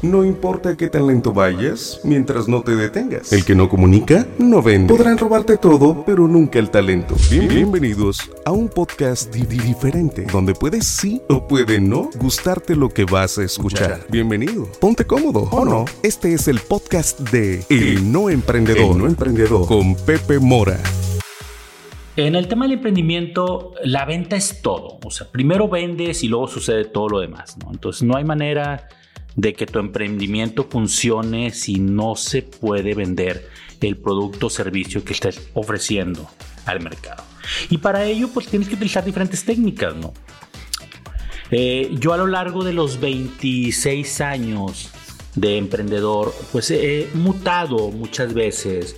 No importa qué tan lento vayas, mientras no te detengas. El que no comunica, no vende. Podrán robarte todo, pero nunca el talento. bienvenidos a un podcast diferente, donde puedes sí o puede no gustarte lo que vas a escuchar. Bienvenido. Ponte cómodo, ¿o no? Este es el podcast de El No Emprendedor. El No Emprendedor. Con Pepe Mora. En el tema del emprendimiento, la venta es todo. O sea, primero vendes y luego sucede todo lo demás, ¿no? Entonces no hay manera de que tu emprendimiento funcione si no se puede vender el producto o servicio que estés ofreciendo al mercado. Y para ello, pues tienes que utilizar diferentes técnicas, ¿no? Eh, yo a lo largo de los 26 años de emprendedor, pues he mutado muchas veces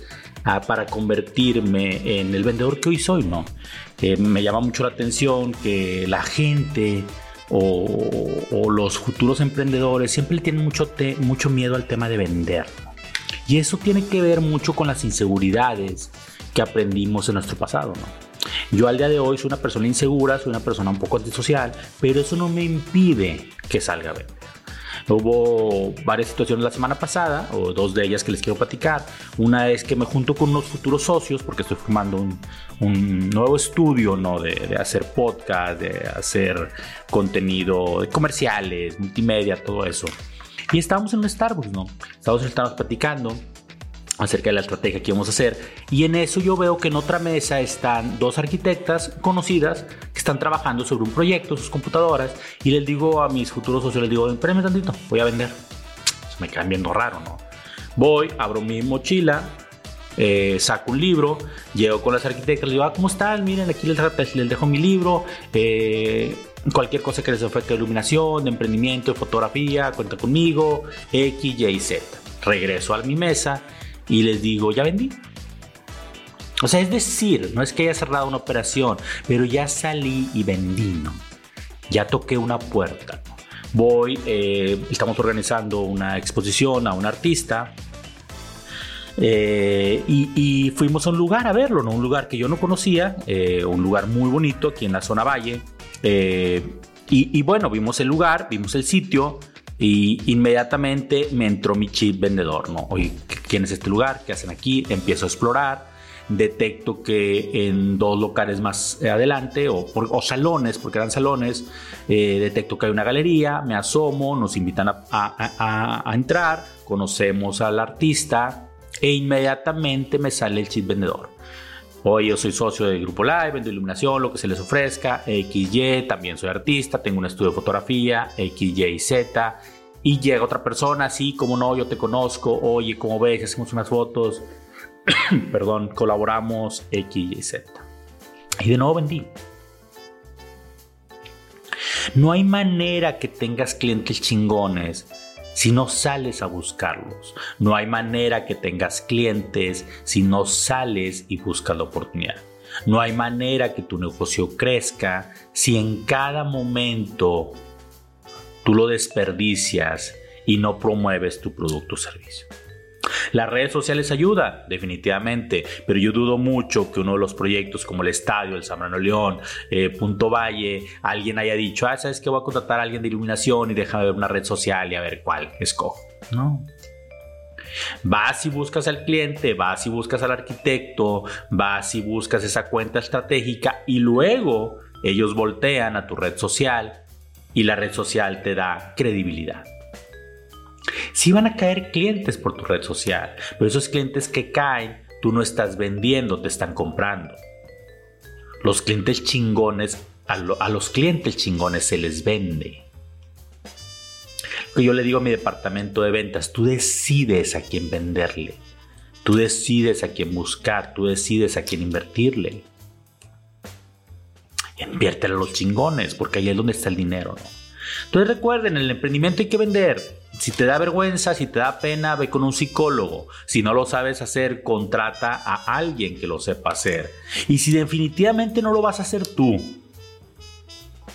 para convertirme en el vendedor que hoy soy, ¿no? Eh, me llama mucho la atención que la gente o, los futuros emprendedores siempre tienen mucho, mucho miedo al tema de vender. Y eso tiene que ver mucho con las inseguridades que aprendimos en nuestro pasado. Yo al día de hoy soy una persona insegura, soy una persona un poco antisocial, pero eso no me impide que salga a vender. Hubo varias situaciones la semana pasada, o dos de ellas que les quiero platicar. Una es que me junto con unos futuros socios, porque estoy formando un, nuevo estudio ¿no? de, de, hacer podcast, de hacer contenido de comerciales, multimedia, todo eso. Y estábamos en un Starbucks, ¿no? Estábamos, estábamos platicando acerca de la estrategia que vamos a hacer. Y en eso yo veo que en otra mesa están dos arquitectas conocidas que están trabajando sobre un proyecto, sus computadoras, y les digo a mis futuros socios, les digo, espérenme tantito, voy a vender. Se me quedan viendo raro, ¿no? Voy, abro mi mochila, eh, saco un libro, llego con las arquitectas, les digo, ah, ¿cómo están? Miren, aquí les, les dejo mi libro. Eh, cualquier cosa que les ofrezca de iluminación, de emprendimiento, de fotografía, cuenta conmigo, X, Y, Z. Regreso a mi mesa y les digo, ya vendí. O sea, es decir, no es que haya cerrado una operación, pero ya salí y vendí, ¿no? Ya toqué una puerta. Voy, eh, estamos organizando una exposición a un artista. Eh, y, fuimos a un lugar a verlo, ¿no? Un lugar que yo no conocía, eh, un lugar muy bonito aquí en la zona Valle. y, y bueno, vimos el lugar, vimos el sitio, y inmediatamente me entró mi chip vendedor, ¿no? Oye, ¿quién es este lugar? ¿Qué hacen aquí? Empiezo a explorar. Detecto que en dos locales más adelante, o, salones, porque eran salones, eh, detecto que hay una galería, me asomo, nos invitan a, entrar, conocemos al artista e inmediatamente me sale el chip vendedor. Hoy yo soy socio del Grupo Live, vendo iluminación, lo que se les ofrezca, XY, también soy artista, tengo un estudio de fotografía, XY y Z. Y llega otra persona, sí, como no, yo te conozco, oye, como ves, hacemos unas fotos, perdón, colaboramos, X, Y, Z. Y de nuevo vendí. No hay manera que tengas clientes chingones si no sales a buscarlos. No hay manera que tengas clientes si no sales y buscas la oportunidad. No hay manera que tu negocio crezca si en cada momento tú lo desperdicias y no promueves tu producto o servicio. Las redes sociales ayudan, definitivamente, pero yo dudo mucho que uno de los proyectos como el Estadio, el Zambrano León, eh, Punto Valle, alguien haya dicho, ah, sabes que voy a contratar a alguien de iluminación y déjame ver una red social y a ver cuál escojo. No. Vas y buscas al cliente, vas y buscas al arquitecto, vas y buscas esa cuenta estratégica y luego ellos voltean a tu red social y la red social te da credibilidad. Si van a caer clientes por tu red social, pero esos clientes que caen, tú no estás vendiendo, te están comprando. Los clientes chingones, a, los clientes chingones se les vende. yo le digo a mi departamento de ventas, tú decides a quién venderle, tú decides a quién buscar, tú decides a quién invertirle. Inviértelo a los chingones, porque ahí es donde está el dinero, ¿no? Entonces recuerden, en el emprendimiento hay que vender. Si te da vergüenza, si te da pena, ve con un psicólogo. Si no lo sabes hacer, contrata a alguien que lo sepa hacer. Y si definitivamente no lo vas a hacer tú,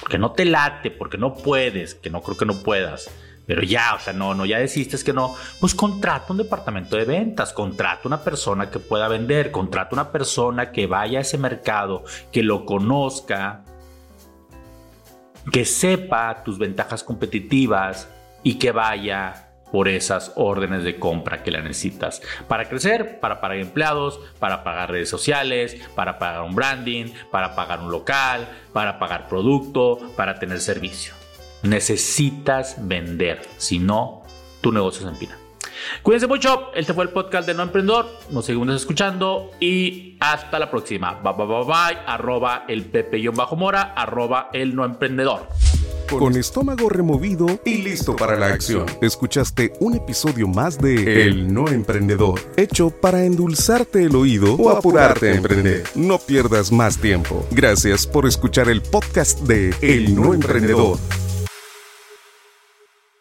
porque no te late, porque no puedes, que no creo que no puedas, pero ya, o sea, no, no, ya deciste que no, pues contrata un departamento de ventas, contrata una persona que pueda vender, contrata una persona que vaya a ese mercado, que lo conozca, que sepa tus ventajas competitivas y que vaya por esas órdenes de compra que la necesitas para crecer, para pagar empleados, para pagar redes sociales, para pagar un branding, para pagar un local, para pagar producto, para tener servicio. Necesitas vender, si no, tu negocio se empina. Cuídense mucho, este fue el podcast de No Emprendedor, nos seguimos escuchando y hasta la próxima. Bye bye bye bye, arroba el pepe-mora, arroba el no emprendedor. Con estómago removido y listo para la acción. Escuchaste un episodio más de El No Emprendedor, hecho para endulzarte el oído o apurarte a emprender. No pierdas más tiempo. Gracias por escuchar el podcast de El No Emprendedor.